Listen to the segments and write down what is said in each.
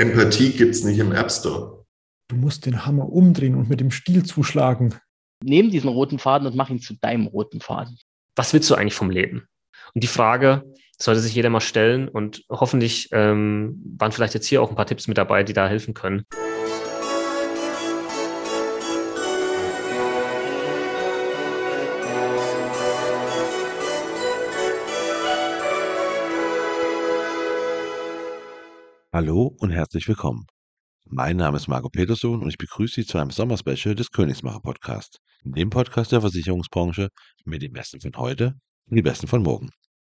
Empathie gibt es nicht im App Store. Du musst den Hammer umdrehen und mit dem Stiel zuschlagen. Nehm diesen roten Faden und mach ihn zu deinem roten Faden. Was willst du eigentlich vom Leben? Und die Frage sollte sich jeder mal stellen und hoffentlich ähm, waren vielleicht jetzt hier auch ein paar Tipps mit dabei, die da helfen können. Hallo und herzlich willkommen. Mein Name ist Marco Peterson und ich begrüße Sie zu einem Sommerspecial des Königsmacher Podcast, dem Podcast der Versicherungsbranche mit den Besten von heute und die Besten von morgen.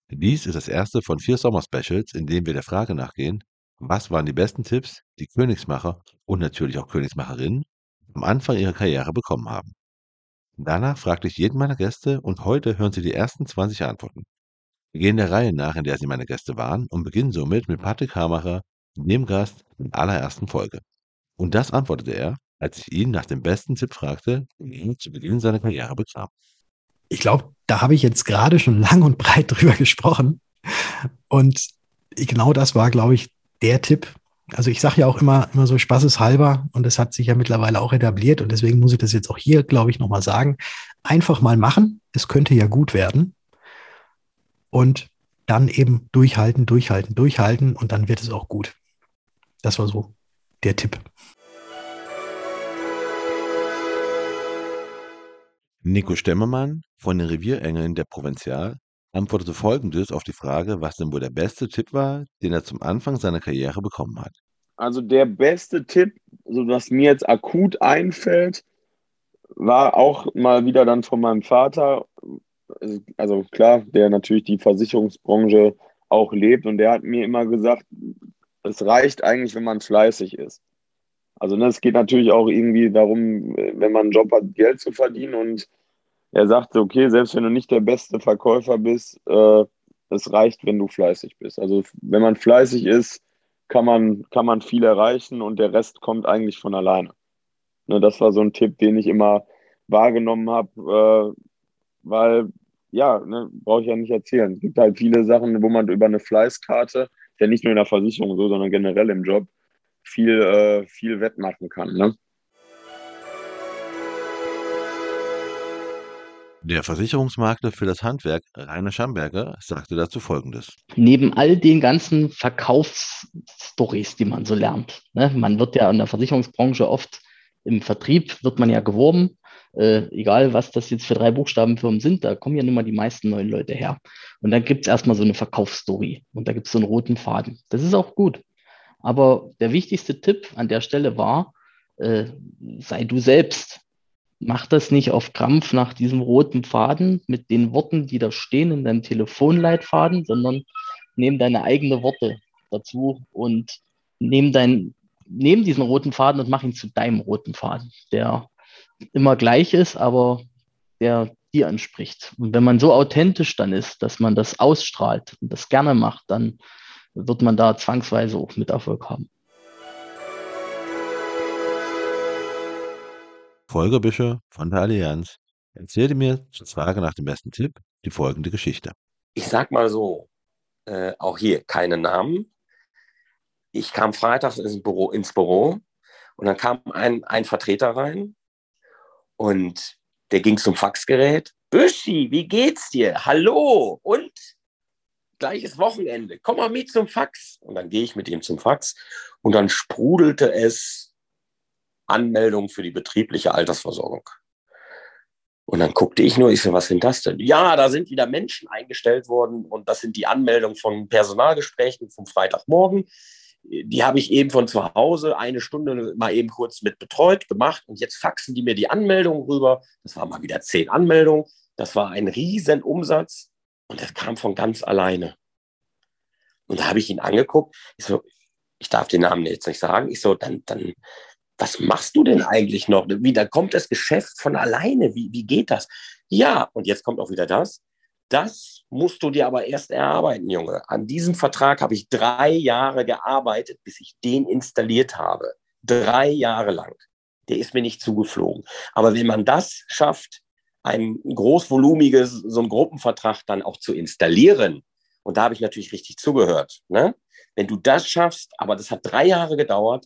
Dies ist das erste von vier Sommerspecials, in dem wir der Frage nachgehen, was waren die besten Tipps, die Königsmacher und natürlich auch Königsmacherinnen am Anfang ihrer Karriere bekommen haben. Danach fragte ich jeden meiner Gäste und heute hören Sie die ersten 20 Antworten. Wir gehen der Reihe nach, in der Sie meine Gäste waren und beginnen somit mit Patrick Hamacher, dem Gast in der allerersten Folge. Und das antwortete er, als ich ihn nach dem besten Tipp fragte, den er zu Beginn seiner Karriere bekam. Ich glaube, da habe ich jetzt gerade schon lang und breit drüber gesprochen. Und genau das war, glaube ich, der Tipp. Also ich sage ja auch immer, immer so spaßeshalber und das hat sich ja mittlerweile auch etabliert und deswegen muss ich das jetzt auch hier, glaube ich, nochmal sagen. Einfach mal machen. Es könnte ja gut werden. Und dann eben durchhalten, durchhalten, durchhalten und dann wird es auch gut. Das war so der Tipp. Nico Stemmermann von den Revierengeln der Provinzial antwortete folgendes auf die Frage, was denn wohl der beste Tipp war, den er zum Anfang seiner Karriere bekommen hat. Also der beste Tipp, so was mir jetzt akut einfällt, war auch mal wieder dann von meinem Vater. Also klar, der natürlich die Versicherungsbranche auch lebt und der hat mir immer gesagt, es reicht eigentlich, wenn man fleißig ist. Also ne, es geht natürlich auch irgendwie darum, wenn man einen Job hat, Geld zu verdienen. Und er sagte, okay, selbst wenn du nicht der beste Verkäufer bist, äh, es reicht, wenn du fleißig bist. Also wenn man fleißig ist, kann man, kann man viel erreichen und der Rest kommt eigentlich von alleine. Ne, das war so ein Tipp, den ich immer wahrgenommen habe, äh, weil, ja, ne, brauche ich ja nicht erzählen. Es gibt halt viele Sachen, wo man über eine Fleißkarte ja nicht nur in der Versicherung so, sondern generell im Job viel, äh, viel wettmachen kann. Ne? Der Versicherungsmakler für das Handwerk, Rainer Schamberger, sagte dazu Folgendes. Neben all den ganzen Verkaufsstories, die man so lernt, ne? man wird ja in der Versicherungsbranche oft im Vertrieb, wird man ja geworben, äh, egal was das jetzt für drei Buchstabenfirmen sind, da kommen ja nun mal die meisten neuen Leute her. Und dann gibt es erstmal so eine Verkaufsstory und da gibt es so einen roten Faden. Das ist auch gut. Aber der wichtigste Tipp an der Stelle war, äh, sei du selbst. Mach das nicht auf Krampf nach diesem roten Faden mit den Worten, die da stehen in deinem Telefonleitfaden, sondern nimm deine eigenen Worte dazu und nimm, dein, nimm diesen roten Faden und mach ihn zu deinem roten Faden, der immer gleich ist, aber der dir anspricht. Und wenn man so authentisch dann ist, dass man das ausstrahlt und das gerne macht, dann wird man da zwangsweise auch mit Erfolg haben. Volker Büscher von der Allianz erzählte mir zur Frage nach dem besten Tipp die folgende Geschichte. Ich sag mal so, äh, auch hier keine Namen. Ich kam freitags ins Büro, ins Büro und dann kam ein, ein Vertreter rein und der ging zum Faxgerät. Büschi, wie geht's dir? Hallo und gleiches Wochenende. Komm mal mit zum Fax. Und dann gehe ich mit ihm zum Fax und dann sprudelte es Anmeldung für die betriebliche Altersversorgung. Und dann guckte ich nur, ich so, was sind das denn? Ja, da sind wieder Menschen eingestellt worden und das sind die Anmeldungen von Personalgesprächen vom Freitagmorgen. Die habe ich eben von zu Hause eine Stunde mal eben kurz mit betreut, gemacht und jetzt faxen die mir die Anmeldungen rüber. Das waren mal wieder zehn Anmeldungen. Das war ein Riesenumsatz. Und das kam von ganz alleine. Und da habe ich ihn angeguckt. Ich so, ich darf den Namen jetzt nicht sagen. Ich so, dann, dann, was machst du denn eigentlich noch? Wie, da kommt das Geschäft von alleine. Wie, wie geht das? Ja, und jetzt kommt auch wieder das. Das musst du dir aber erst erarbeiten, Junge. An diesem Vertrag habe ich drei Jahre gearbeitet, bis ich den installiert habe. Drei Jahre lang. Der ist mir nicht zugeflogen. Aber wenn man das schafft, ein großvolumiges, so einen Gruppenvertrag dann auch zu installieren. Und da habe ich natürlich richtig zugehört. Ne? wenn du das schaffst, aber das hat drei Jahre gedauert,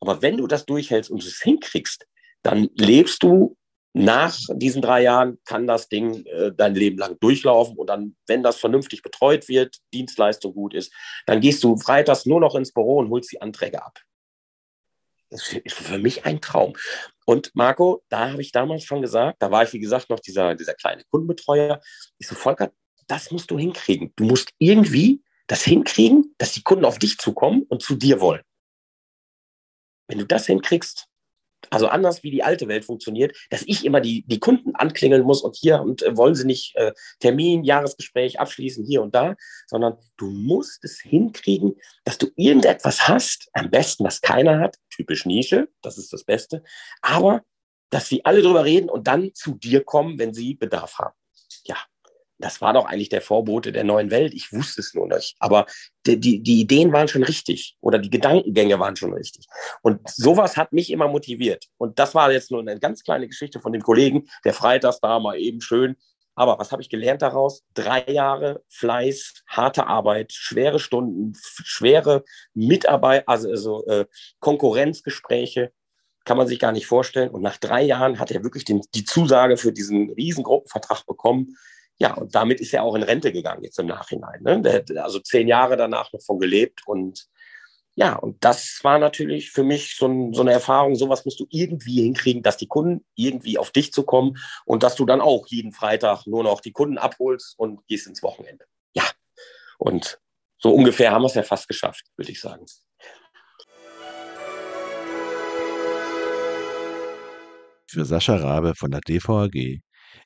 aber wenn du das durchhältst und es hinkriegst, dann lebst du nach diesen drei Jahren, kann das Ding äh, dein Leben lang durchlaufen und dann, wenn das vernünftig betreut wird, Dienstleistung gut ist, dann gehst du freitags nur noch ins Büro und holst die Anträge ab. Das ist für mich ein Traum. Und Marco, da habe ich damals schon gesagt, da war ich, wie gesagt, noch dieser, dieser kleine Kundenbetreuer. Ich so, Volker, das musst du hinkriegen. Du musst irgendwie das hinkriegen, dass die Kunden auf dich zukommen und zu dir wollen. Wenn du das hinkriegst, also anders wie die alte Welt funktioniert, dass ich immer die, die Kunden anklingeln muss und hier und äh, wollen sie nicht äh, Termin, Jahresgespräch abschließen hier und da, sondern du musst es hinkriegen, dass du irgendetwas hast, am besten, was keiner hat, typisch Nische, das ist das Beste, aber dass sie alle drüber reden und dann zu dir kommen, wenn sie Bedarf haben. Ja, das war doch eigentlich der Vorbote der neuen Welt. Ich wusste es nur nicht. Aber die, die, die Ideen waren schon richtig oder die Gedankengänge waren schon richtig. Und sowas hat mich immer motiviert. Und das war jetzt nur eine ganz kleine Geschichte von dem Kollegen, der freitags da mal eben schön. Aber was habe ich gelernt daraus? Drei Jahre Fleiß, harte Arbeit, schwere Stunden, schwere Mitarbeit, also, also äh, Konkurrenzgespräche, kann man sich gar nicht vorstellen. Und nach drei Jahren hat er wirklich den, die Zusage für diesen Riesengruppenvertrag bekommen. Ja, und damit ist er auch in Rente gegangen jetzt im Nachhinein. Ne? Der hat also zehn Jahre danach noch von gelebt. Und ja, und das war natürlich für mich so, ein, so eine Erfahrung, sowas musst du irgendwie hinkriegen, dass die Kunden irgendwie auf dich zu kommen und dass du dann auch jeden Freitag nur noch die Kunden abholst und gehst ins Wochenende. Ja, und so ungefähr haben wir es ja fast geschafft, würde ich sagen. Für Sascha Rabe von der DVAG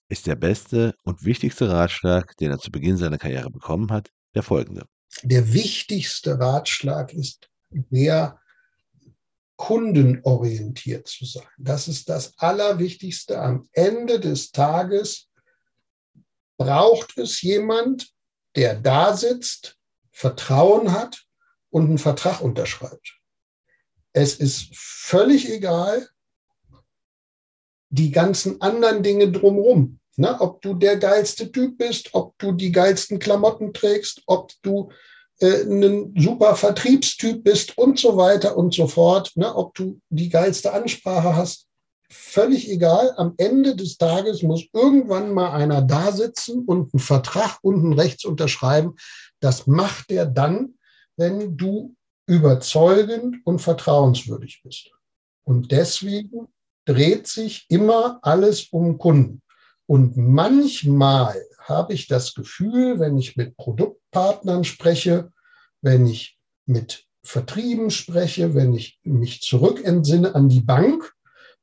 ist der beste und wichtigste Ratschlag, den er zu Beginn seiner Karriere bekommen hat, der folgende. Der wichtigste Ratschlag ist, mehr kundenorientiert zu sein. Das ist das Allerwichtigste. Am Ende des Tages braucht es jemand, der da sitzt, Vertrauen hat und einen Vertrag unterschreibt. Es ist völlig egal, die ganzen anderen Dinge drumherum. Ne? Ob du der geilste Typ bist, ob du die geilsten Klamotten trägst, ob du äh, ein super Vertriebstyp bist und so weiter und so fort. Ne? Ob du die geilste Ansprache hast, völlig egal. Am Ende des Tages muss irgendwann mal einer da sitzen und einen Vertrag unten rechts unterschreiben. Das macht er dann, wenn du überzeugend und vertrauenswürdig bist. Und deswegen dreht sich immer alles um Kunden. Und manchmal habe ich das Gefühl, wenn ich mit Produktpartnern spreche, wenn ich mit Vertrieben spreche, wenn ich mich zurückentsinne an die Bank,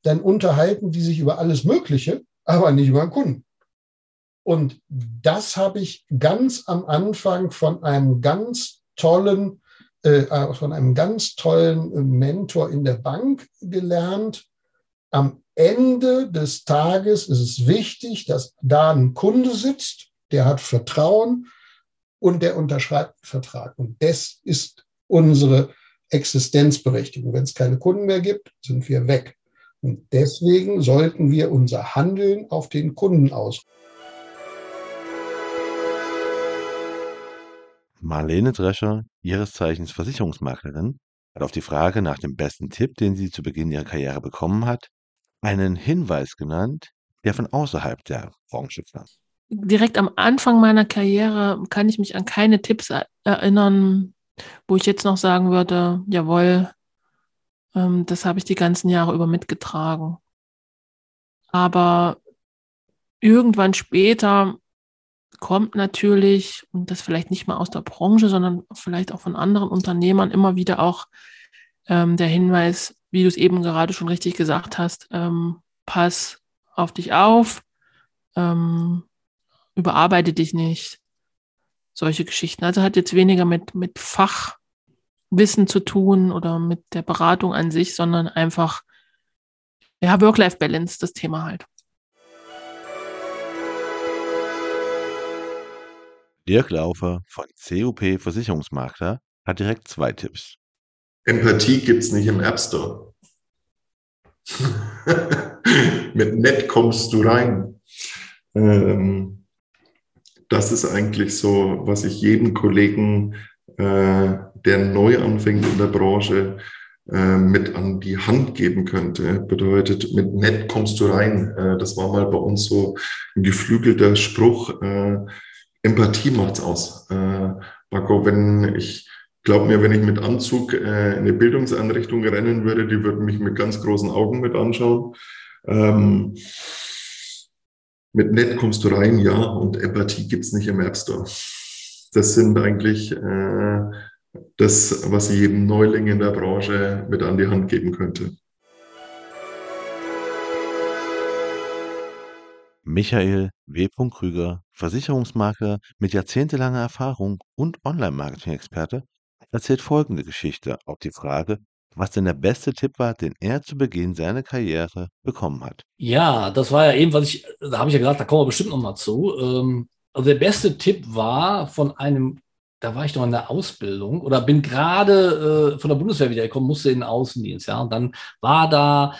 dann unterhalten die sich über alles Mögliche, aber nicht über den Kunden. Und das habe ich ganz am Anfang von einem ganz tollen, äh, von einem ganz tollen Mentor in der Bank gelernt. Am Ende des Tages ist es wichtig, dass da ein Kunde sitzt, der hat Vertrauen und der unterschreibt einen Vertrag. Und das ist unsere Existenzberechtigung. Wenn es keine Kunden mehr gibt, sind wir weg. Und deswegen sollten wir unser Handeln auf den Kunden aus. Marlene Drescher, ihres Zeichens Versicherungsmaklerin, hat auf die Frage nach dem besten Tipp, den sie zu Beginn ihrer Karriere bekommen hat, einen Hinweis genannt, der von außerhalb der Branche kam. Direkt am Anfang meiner Karriere kann ich mich an keine Tipps erinnern, wo ich jetzt noch sagen würde, jawohl, ähm, das habe ich die ganzen Jahre über mitgetragen. Aber irgendwann später kommt natürlich, und das vielleicht nicht mal aus der Branche, sondern vielleicht auch von anderen Unternehmern immer wieder auch ähm, der Hinweis, wie du es eben gerade schon richtig gesagt hast, ähm, pass auf dich auf, ähm, überarbeite dich nicht. Solche Geschichten. Also hat jetzt weniger mit, mit Fachwissen zu tun oder mit der Beratung an sich, sondern einfach, ja, Work-Life-Balance, das Thema halt. Dirk Laufer von COP Versicherungsmakler hat direkt zwei Tipps. Empathie gibt es nicht im App Store. Mit nett kommst du rein. Ähm, das ist eigentlich so, was ich jedem Kollegen äh, der neu anfängt in der Branche, äh, mit an die Hand geben könnte. Bedeutet, mit nett kommst du rein. Äh, das war mal bei uns so ein geflügelter Spruch. Äh, Empathie macht's aus. Marco, wenn ich glaube mir, wenn ich mit Anzug äh, in eine Bildungseinrichtung rennen würde, die würden mich mit ganz großen Augen mit anschauen. Ähm, mit nett kommst du rein, ja, und Empathie gibt's nicht im App Store. Das sind eigentlich äh, das, was ich jedem Neuling in der Branche mit an die Hand geben könnte. Michael W. Krüger, Versicherungsmakler mit jahrzehntelanger Erfahrung und Online-Marketing-Experte, erzählt folgende Geschichte auf die Frage, was denn der beste Tipp war, den er zu Beginn seiner Karriere bekommen hat. Ja, das war ja eben, was ich, da habe ich ja gesagt, da kommen wir bestimmt noch mal zu. Ähm, also der beste Tipp war von einem, da war ich noch in der Ausbildung oder bin gerade äh, von der Bundeswehr wiedergekommen, musste in den Außendienst, ja, und dann war da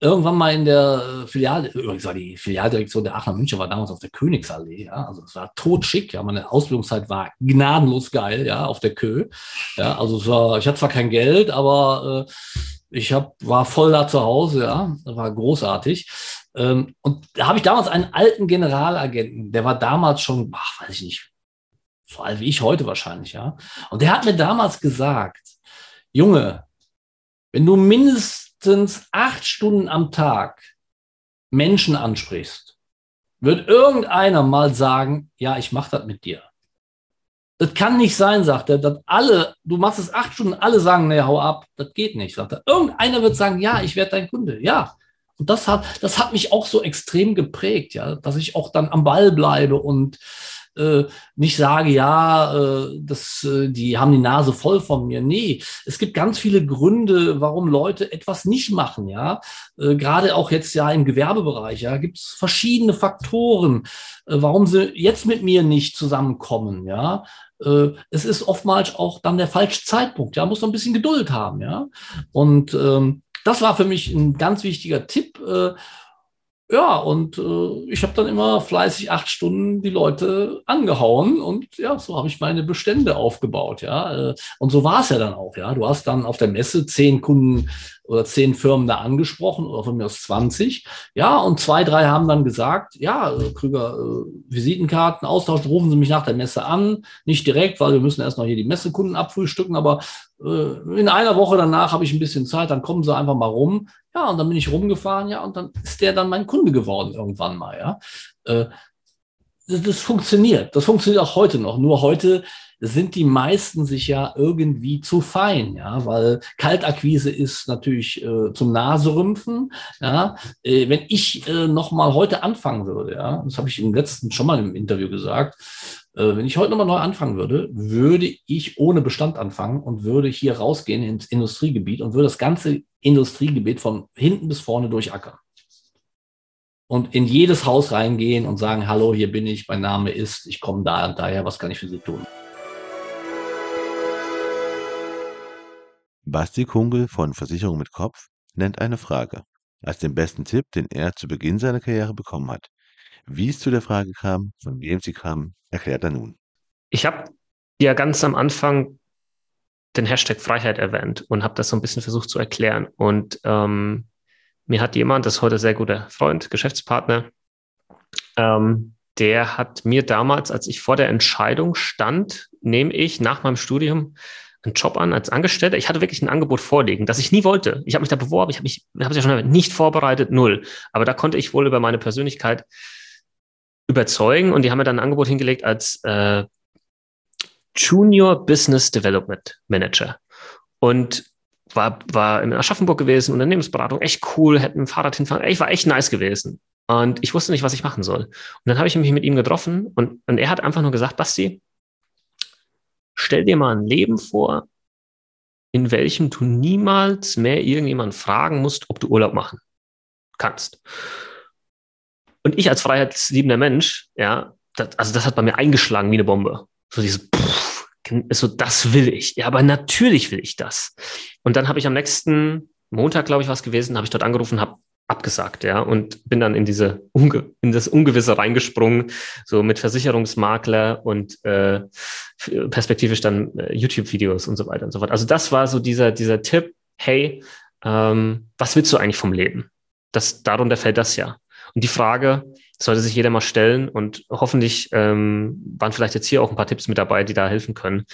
irgendwann mal in der Filial, übrigens war die Filialdirektion der Aachener München war damals auf der Königsallee, ja, also es war totschick, ja, meine Ausbildungszeit war gnadenlos geil, ja, auf der Kö, ja, also es war, ich hatte zwar kein Geld, aber äh, ich hab, war voll da zu Hause, ja, war großartig. Ähm, und da habe ich damals einen alten Generalagenten, der war damals schon, ach, weiß ich nicht, so alt wie ich heute wahrscheinlich, ja, und der hat mir damals gesagt, Junge, wenn du mindestens mindestens acht Stunden am Tag Menschen ansprichst, wird irgendeiner mal sagen, ja, ich mache das mit dir. Das kann nicht sein, sagt er, dass alle, du machst es acht Stunden, alle sagen, nee, hau ab, das geht nicht, sagt er. Irgendeiner wird sagen, ja, ich werde dein Kunde, ja. Und das hat, das hat mich auch so extrem geprägt, ja, dass ich auch dann am Ball bleibe und äh, nicht sage, ja, äh, das, äh, die haben die Nase voll von mir. Nee, es gibt ganz viele Gründe, warum Leute etwas nicht machen, ja. Äh, Gerade auch jetzt ja im Gewerbebereich, ja, gibt es verschiedene Faktoren, äh, warum sie jetzt mit mir nicht zusammenkommen, ja. Äh, es ist oftmals auch dann der falsche Zeitpunkt, ja, muss noch ein bisschen Geduld haben, ja. Und ähm, das war für mich ein ganz wichtiger Tipp. Äh, ja, und äh, ich habe dann immer fleißig acht Stunden die Leute angehauen und ja, so habe ich meine Bestände aufgebaut, ja. Äh, und so war es ja dann auch, ja. Du hast dann auf der Messe zehn Kunden oder zehn Firmen da angesprochen oder von mir aus 20. Ja, und zwei, drei haben dann gesagt, ja, äh, Krüger, äh, Visitenkarten, Austausch, rufen Sie mich nach der Messe an. Nicht direkt, weil wir müssen erst noch hier die Messekunden abfrühstücken, aber äh, in einer Woche danach habe ich ein bisschen Zeit, dann kommen Sie einfach mal rum. Ja, und dann bin ich rumgefahren, ja, und dann ist der dann mein Kunde geworden irgendwann mal, ja. Äh, das, das funktioniert. Das funktioniert auch heute noch. Nur heute sind die meisten sich ja irgendwie zu fein, ja, weil Kaltakquise ist natürlich äh, zum Naserümpfen, ja. Äh, wenn ich äh, noch mal heute anfangen würde, ja, das habe ich im letzten schon mal im Interview gesagt, äh, wenn ich heute nochmal neu anfangen würde, würde ich ohne Bestand anfangen und würde hier rausgehen ins Industriegebiet und würde das ganze Industriegebiet von hinten bis vorne durchackern. Und in jedes Haus reingehen und sagen, hallo, hier bin ich, mein Name ist, ich komme da und daher, was kann ich für Sie tun? Basti Kungel von Versicherung mit Kopf nennt eine Frage als den besten Tipp, den er zu Beginn seiner Karriere bekommen hat. Wie es zu der Frage kam, von wem sie kam, erklärt er nun. Ich habe ja ganz am Anfang den Hashtag Freiheit erwähnt und habe das so ein bisschen versucht zu erklären. Und ähm, mir hat jemand, das ist heute sehr guter Freund, Geschäftspartner, ähm, der hat mir damals, als ich vor der Entscheidung stand, nehme ich nach meinem Studium einen Job an als Angestellter. Ich hatte wirklich ein Angebot vorliegen, das ich nie wollte. Ich habe mich da beworben, ich habe mich, habe ja schon nicht vorbereitet, null. Aber da konnte ich wohl über meine Persönlichkeit überzeugen und die haben mir dann ein Angebot hingelegt als äh, Junior Business Development Manager. Und war, war in Aschaffenburg gewesen, Unternehmensberatung, echt cool, hätten ein Fahrrad hinfahren, echt, war echt nice gewesen. Und ich wusste nicht, was ich machen soll. Und dann habe ich mich mit ihm getroffen und, und er hat einfach nur gesagt, Basti, stell dir mal ein Leben vor, in welchem du niemals mehr irgendjemanden fragen musst, ob du Urlaub machen kannst. Und ich als freiheitsliebender Mensch, ja, das, also das hat bei mir eingeschlagen wie eine Bombe. So dieses, pff, so das will ich. Ja, aber natürlich will ich das. Und dann habe ich am nächsten Montag, glaube ich, was gewesen, habe ich dort angerufen, habe abgesagt, ja, und bin dann in diese Unge in das Ungewisse reingesprungen, so mit Versicherungsmakler und äh, perspektivisch dann äh, YouTube-Videos und so weiter und so fort. Also das war so dieser dieser Tipp, hey, ähm, was willst du eigentlich vom Leben? Das darunter fällt das ja. Und die Frage sollte sich jeder mal stellen und hoffentlich ähm, waren vielleicht jetzt hier auch ein paar Tipps mit dabei, die da helfen können.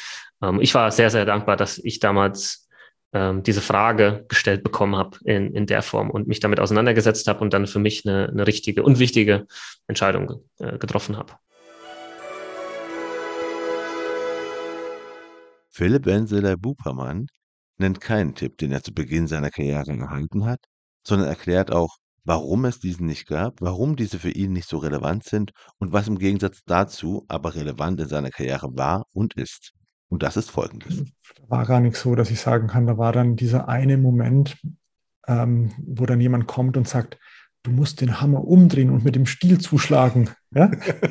Ähm, ich war sehr, sehr dankbar, dass ich damals ähm, diese Frage gestellt bekommen habe in, in der Form und mich damit auseinandergesetzt habe und dann für mich eine, eine richtige und wichtige Entscheidung äh, getroffen habe. Philipp Wenzeler Bupermann nennt keinen Tipp, den er zu Beginn seiner Karriere erhalten hat, sondern erklärt auch, warum es diesen nicht gab, warum diese für ihn nicht so relevant sind und was im Gegensatz dazu aber relevant in seiner Karriere war und ist. Und das ist folgendes. War gar nicht so, dass ich sagen kann, da war dann dieser eine Moment, ähm, wo dann jemand kommt und sagt, du musst den Hammer umdrehen und mit dem Stiel zuschlagen. Ja?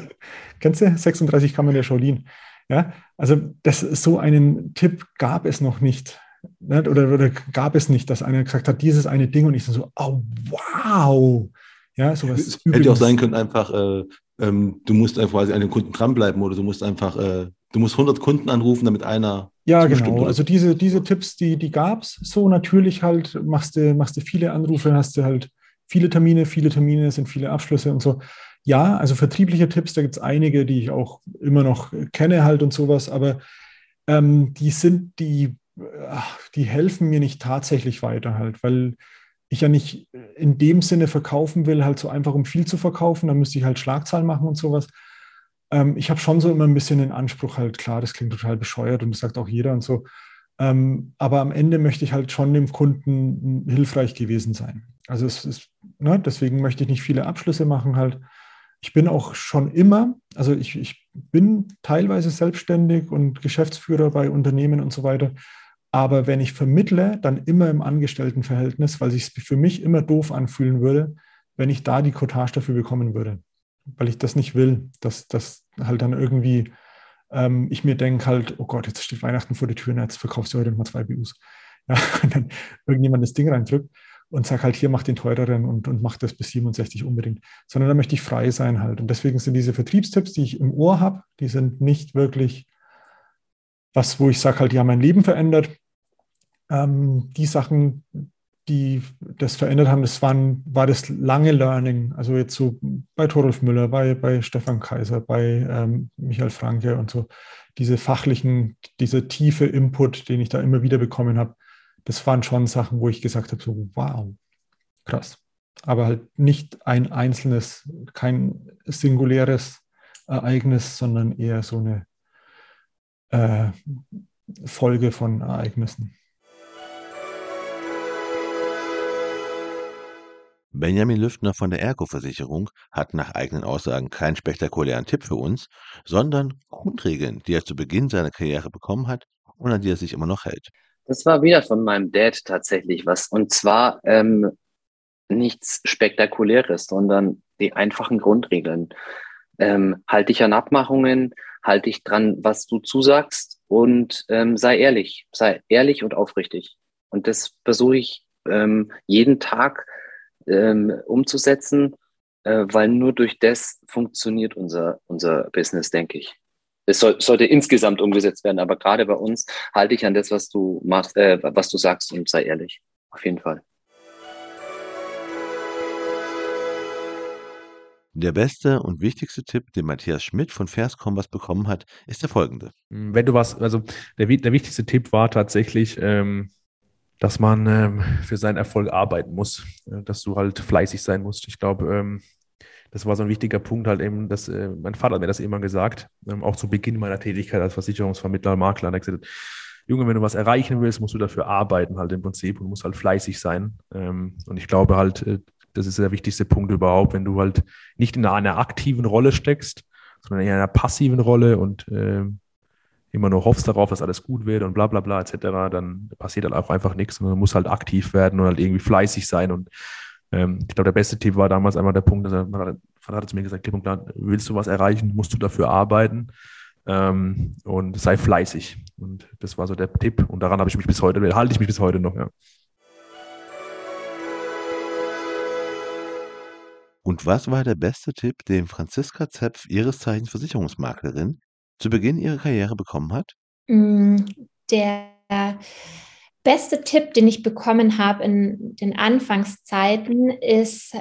Kennst du? 36 Kammern der Shaolin. Ja? Also das, so einen Tipp gab es noch nicht. Ne? Oder, oder gab es nicht, dass einer gesagt hat, dieses eine Ding und ich so, oh wow. Ja, sowas. Es hätte auch sein können, einfach, äh, ähm, du musst einfach quasi an den Kunden dranbleiben oder du musst einfach äh, du musst 100 Kunden anrufen, damit einer. Ja, genau. Also diese, diese Tipps, die, die gab es so natürlich halt. Machst du, machst du viele Anrufe, hast du halt viele Termine, viele Termine sind viele Abschlüsse und so. Ja, also vertriebliche Tipps, da gibt es einige, die ich auch immer noch kenne halt und sowas, aber ähm, die sind, die, die helfen mir nicht tatsächlich weiter halt, weil ich ja nicht in dem Sinne verkaufen will, halt so einfach um viel zu verkaufen, da müsste ich halt Schlagzahlen machen und sowas, ähm, ich habe schon so immer ein bisschen den Anspruch, halt klar, das klingt total bescheuert und das sagt auch jeder und so. Ähm, aber am Ende möchte ich halt schon dem Kunden hilfreich gewesen sein. Also es ist, ne, deswegen möchte ich nicht viele Abschlüsse machen halt. Ich bin auch schon immer, also ich, ich bin teilweise selbstständig und Geschäftsführer bei Unternehmen und so weiter. Aber wenn ich vermittle, dann immer im Angestelltenverhältnis, weil sich für mich immer doof anfühlen würde, wenn ich da die Cottage dafür bekommen würde weil ich das nicht will, dass das halt dann irgendwie ähm, ich mir denke halt, oh Gott, jetzt steht Weihnachten vor der Tür jetzt verkaufst du heute mal zwei BUs. Ja, und dann irgendjemand das Ding reindrückt und sagt halt, hier mach den teureren und, und mach das bis 67 unbedingt. Sondern da möchte ich frei sein halt. Und deswegen sind diese Vertriebstipps, die ich im Ohr habe, die sind nicht wirklich was, wo ich sage halt, die haben mein Leben verändert. Ähm, die Sachen, die das verändert haben, das waren, war das lange Learning. Also jetzt so bei Torolf Müller, bei, bei Stefan Kaiser, bei ähm, Michael Franke und so. Diese fachlichen, diese tiefe Input, den ich da immer wieder bekommen habe, das waren schon Sachen, wo ich gesagt habe, so wow, krass. Aber halt nicht ein einzelnes, kein singuläres Ereignis, sondern eher so eine äh, Folge von Ereignissen. Benjamin Lüftner von der Ergo-Versicherung hat nach eigenen Aussagen keinen spektakulären Tipp für uns, sondern Grundregeln, die er zu Beginn seiner Karriere bekommen hat und an die er sich immer noch hält. Das war wieder von meinem Dad tatsächlich was. Und zwar ähm, nichts Spektakuläres, sondern die einfachen Grundregeln. Ähm, halt dich an Abmachungen, halt dich dran, was du zusagst und ähm, sei ehrlich, sei ehrlich und aufrichtig. Und das versuche ich ähm, jeden Tag ähm, umzusetzen, äh, weil nur durch das funktioniert unser, unser Business, denke ich. Es soll, sollte insgesamt umgesetzt werden, aber gerade bei uns halte ich an das, was du machst, äh, was du sagst und sei ehrlich. Auf jeden Fall. Der beste und wichtigste Tipp, den Matthias Schmidt von Vers Kompass bekommen hat, ist der folgende. Wenn du was, also der, der wichtigste Tipp war tatsächlich, ähm, dass man ähm, für seinen Erfolg arbeiten muss, dass du halt fleißig sein musst. Ich glaube, ähm, das war so ein wichtiger Punkt halt eben, dass äh, mein Vater hat mir das immer gesagt, ähm, auch zu Beginn meiner Tätigkeit als Versicherungsvermittler, Makler, hat er gesagt, Junge, wenn du was erreichen willst, musst du dafür arbeiten halt im Prinzip und musst halt fleißig sein. Ähm, und ich glaube halt, äh, das ist der wichtigste Punkt überhaupt, wenn du halt nicht in einer aktiven Rolle steckst, sondern in einer passiven Rolle und äh, immer nur hoffst darauf, dass alles gut wird und bla bla bla etc., dann passiert halt auch einfach nichts. Und man muss halt aktiv werden und halt irgendwie fleißig sein. Und ähm, ich glaube, der beste Tipp war damals einmal der Punkt, dass er, man hat es mir gesagt, klipp und klar, willst du was erreichen, musst du dafür arbeiten ähm, und sei fleißig. Und das war so der Tipp. Und daran habe ich mich bis heute, halte ich mich bis heute noch, ja. Und was war der beste Tipp, den Franziska Zepf, ihres Zeichens Versicherungsmaklerin, zu Beginn ihrer Karriere bekommen hat? Mm, Der beste Tipp, den ich bekommen habe in den Anfangszeiten, ist,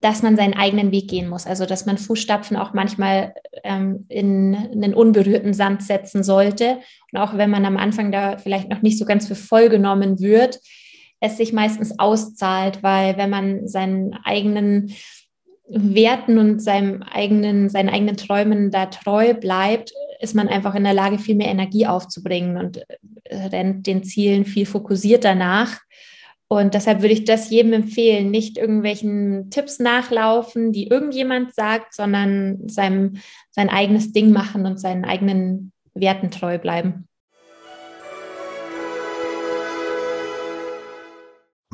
dass man seinen eigenen Weg gehen muss. Also, dass man Fußstapfen auch manchmal ähm, in einen unberührten Sand setzen sollte. Und auch wenn man am Anfang da vielleicht noch nicht so ganz für voll genommen wird, es sich meistens auszahlt, weil wenn man seinen eigenen Werten und seinem eigenen, seinen eigenen Träumen da treu bleibt, ist man einfach in der Lage, viel mehr Energie aufzubringen und äh, rennt den Zielen viel fokussierter nach. Und deshalb würde ich das jedem empfehlen, nicht irgendwelchen Tipps nachlaufen, die irgendjemand sagt, sondern seinem, sein eigenes Ding machen und seinen eigenen Werten treu bleiben.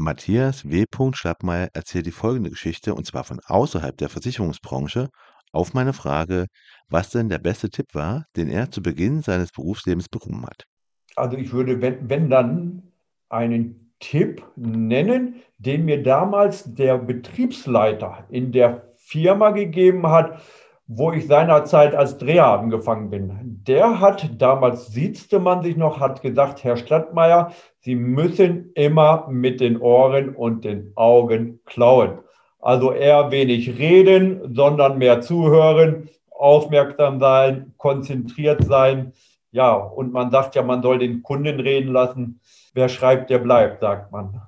Matthias W. Schlappmeier erzählt die folgende Geschichte, und zwar von außerhalb der Versicherungsbranche, auf meine Frage, was denn der beste Tipp war, den er zu Beginn seines Berufslebens bekommen hat. Also ich würde, wenn, wenn dann, einen Tipp nennen, den mir damals der Betriebsleiter in der Firma gegeben hat, wo ich seinerzeit als Dreher angefangen bin. Der hat, damals siezte man sich noch, hat gesagt, Herr Stadtmeier, Sie müssen immer mit den Ohren und den Augen klauen. Also eher wenig reden, sondern mehr zuhören, aufmerksam sein, konzentriert sein. Ja, und man sagt ja, man soll den Kunden reden lassen. Wer schreibt, der bleibt, sagt man.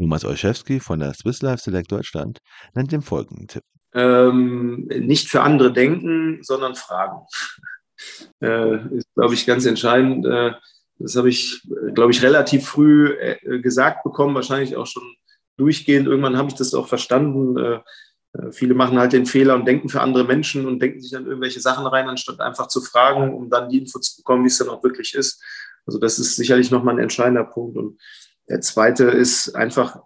Thomas Olszewski von der Swiss Life Select Deutschland nennt den folgenden Tipp. Ähm, nicht für andere denken, sondern fragen. äh, ist, glaube ich, ganz entscheidend. Äh, das habe ich, glaube ich, relativ früh äh, gesagt bekommen, wahrscheinlich auch schon durchgehend. Irgendwann habe ich das auch verstanden. Äh, äh, viele machen halt den Fehler und denken für andere Menschen und denken sich dann irgendwelche Sachen rein, anstatt einfach zu fragen, um dann die Info zu bekommen, wie es dann auch wirklich ist. Also das ist sicherlich nochmal ein entscheidender Punkt. Und der zweite ist einfach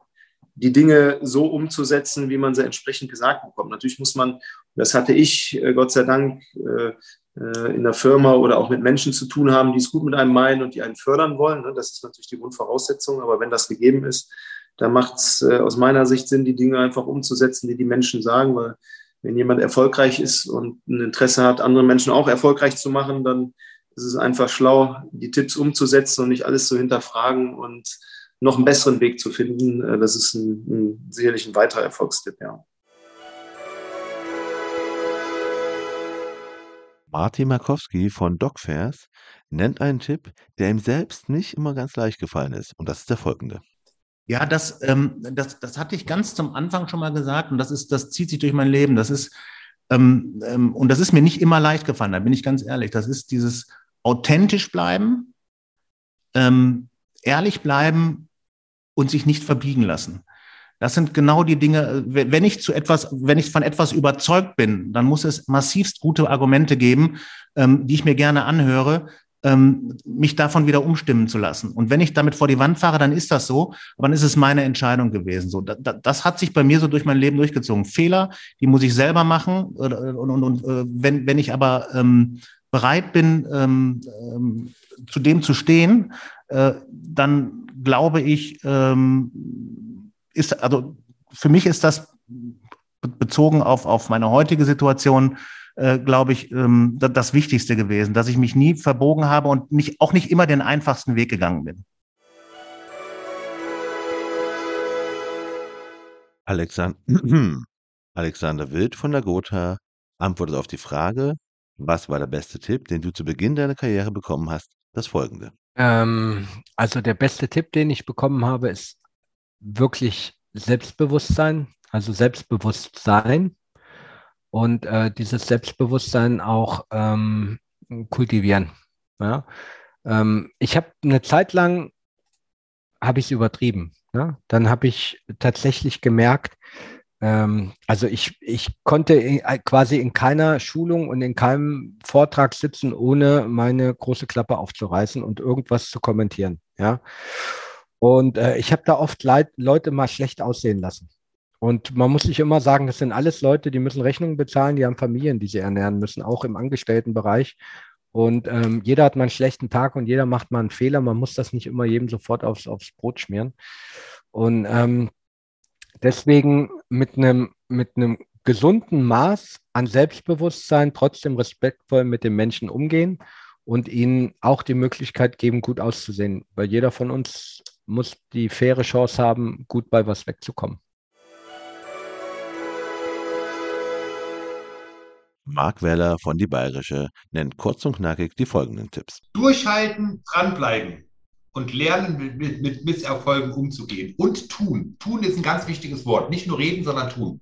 die Dinge so umzusetzen, wie man sie entsprechend gesagt bekommt. Natürlich muss man, das hatte ich äh, Gott sei Dank äh, in der Firma oder auch mit Menschen zu tun haben, die es gut mit einem meinen und die einen fördern wollen. Ne? Das ist natürlich die Grundvoraussetzung. Aber wenn das gegeben ist, dann macht es aus meiner Sicht Sinn, die Dinge einfach umzusetzen, die die Menschen sagen, weil wenn jemand erfolgreich ist und ein Interesse hat, andere Menschen auch erfolgreich zu machen, dann ist es einfach schlau, die Tipps umzusetzen und nicht alles zu hinterfragen und noch einen besseren Weg zu finden. Äh, das ist ein, ein, sicherlich ein weiterer Erfolgstipp, ja. Martin Markowski von DocFairs nennt einen Tipp, der ihm selbst nicht immer ganz leicht gefallen ist. Und das ist der folgende. Ja, das, ähm, das, das hatte ich ganz zum Anfang schon mal gesagt und das ist, das zieht sich durch mein Leben. Das ist, ähm, ähm, und das ist mir nicht immer leicht gefallen, da bin ich ganz ehrlich. Das ist dieses authentisch bleiben, ähm, ehrlich bleiben und sich nicht verbiegen lassen. Das sind genau die Dinge, wenn ich zu etwas, wenn ich von etwas überzeugt bin, dann muss es massivst gute Argumente geben, ähm, die ich mir gerne anhöre, ähm, mich davon wieder umstimmen zu lassen. Und wenn ich damit vor die Wand fahre, dann ist das so, aber dann ist es meine Entscheidung gewesen. So, da, das hat sich bei mir so durch mein Leben durchgezogen. Fehler, die muss ich selber machen. Und, und, und, äh, wenn, wenn ich aber ähm, bereit bin, ähm, ähm, zu dem zu stehen, äh, dann glaube ich, ähm, ist, also für mich ist das bezogen auf, auf meine heutige Situation, äh, glaube ich, ähm, das, das Wichtigste gewesen, dass ich mich nie verbogen habe und nicht, auch nicht immer den einfachsten Weg gegangen bin. Alexander, Alexander Wild von der Gotha antwortet auf die Frage, was war der beste Tipp, den du zu Beginn deiner Karriere bekommen hast? Das folgende. Ähm, also der beste Tipp, den ich bekommen habe, ist wirklich Selbstbewusstsein, also Selbstbewusstsein und äh, dieses Selbstbewusstsein auch ähm, kultivieren. Ja? Ähm, ich habe eine Zeit lang habe ich es übertrieben. Ja? Dann habe ich tatsächlich gemerkt, also ich, ich konnte äh, quasi in keiner Schulung und in keinem Vortrag sitzen, ohne meine große Klappe aufzureißen und irgendwas zu kommentieren. Ja. Und äh, ich habe da oft Leid, Leute mal schlecht aussehen lassen. Und man muss sich immer sagen, das sind alles Leute, die müssen Rechnungen bezahlen, die haben Familien, die sie ernähren müssen, auch im Angestelltenbereich. Und ähm, jeder hat mal einen schlechten Tag und jeder macht mal einen Fehler. Man muss das nicht immer jedem sofort aufs, aufs Brot schmieren. Und ähm, deswegen mit einem mit einem gesunden Maß an Selbstbewusstsein trotzdem respektvoll mit den Menschen umgehen und ihnen auch die Möglichkeit geben, gut auszusehen. Weil jeder von uns muss die faire Chance haben, gut bei was wegzukommen. Marc Weller von Die Bayerische nennt kurz und knackig die folgenden Tipps. Durchhalten, dranbleiben und lernen, mit, mit, mit Misserfolgen umzugehen. Und tun. Tun ist ein ganz wichtiges Wort. Nicht nur reden, sondern tun.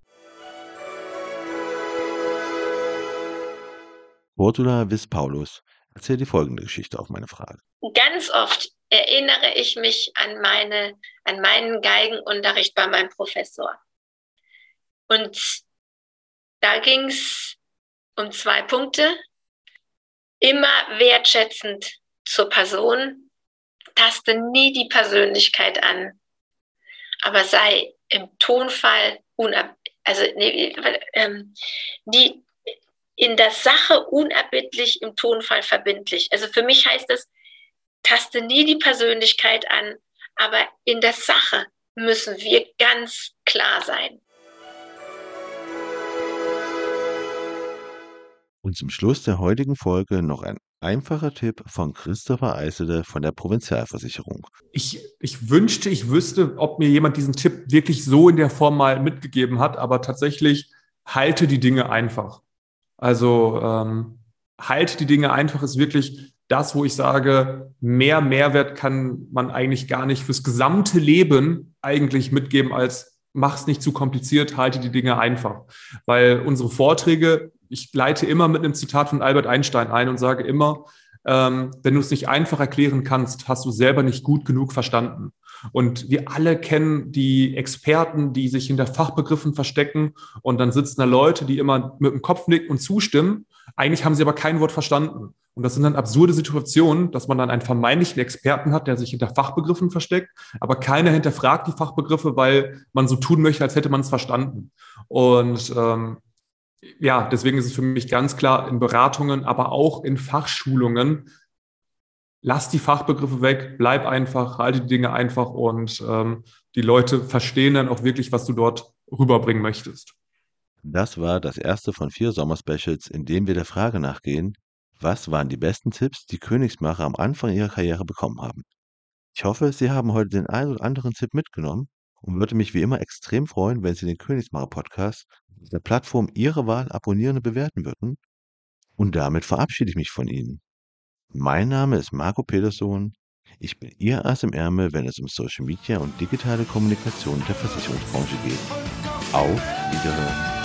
Cordula Wiss Paulus erzählt die folgende Geschichte auf meine Frage. Ganz oft erinnere ich mich an, meine, an meinen Geigenunterricht bei meinem Professor. Und da ging es um zwei Punkte. Immer wertschätzend zur Person, taste nie die Persönlichkeit an, aber sei im Tonfall unab also nee, ähm, die in der Sache unerbittlich, im Tonfall verbindlich. Also für mich heißt das, taste nie die Persönlichkeit an, aber in der Sache müssen wir ganz klar sein. Und zum Schluss der heutigen Folge noch ein einfacher Tipp von Christopher Eisele von der Provinzialversicherung. Ich, ich wünschte, ich wüsste, ob mir jemand diesen Tipp wirklich so in der Form mal mitgegeben hat, aber tatsächlich halte die Dinge einfach. Also ähm, halte die Dinge einfach ist wirklich das, wo ich sage, mehr Mehrwert kann man eigentlich gar nicht fürs gesamte Leben eigentlich mitgeben als mach's nicht zu kompliziert, halte die Dinge einfach. Weil unsere Vorträge ich leite immer mit einem Zitat von Albert Einstein ein und sage immer, ähm, wenn du es nicht einfach erklären kannst, hast du selber nicht gut genug verstanden. Und wir alle kennen die Experten, die sich hinter Fachbegriffen verstecken und dann sitzen da Leute, die immer mit dem Kopf nicken und zustimmen. Eigentlich haben sie aber kein Wort verstanden. Und das sind dann absurde Situationen, dass man dann einen vermeintlichen Experten hat, der sich hinter Fachbegriffen versteckt, aber keiner hinterfragt die Fachbegriffe, weil man so tun möchte, als hätte man es verstanden. Und ähm, ja, deswegen ist es für mich ganz klar in Beratungen, aber auch in Fachschulungen, lass die Fachbegriffe weg, bleib einfach, halte die Dinge einfach und ähm, die Leute verstehen dann auch wirklich, was du dort rüberbringen möchtest. Das war das erste von vier Sommerspecials, in dem wir der Frage nachgehen, was waren die besten Tipps, die Königsmacher am Anfang ihrer Karriere bekommen haben. Ich hoffe, Sie haben heute den einen oder anderen Tipp mitgenommen und würde mich wie immer extrem freuen, wenn Sie den Königsmacher Podcast der Plattform Ihrer Wahl abonnieren und bewerten würden. Und damit verabschiede ich mich von Ihnen. Mein Name ist Marco Peterson. Ich bin Ihr Ass im Ärmel, wenn es um Social Media und digitale Kommunikation der Versicherungsbranche geht. Auf Wiederhören.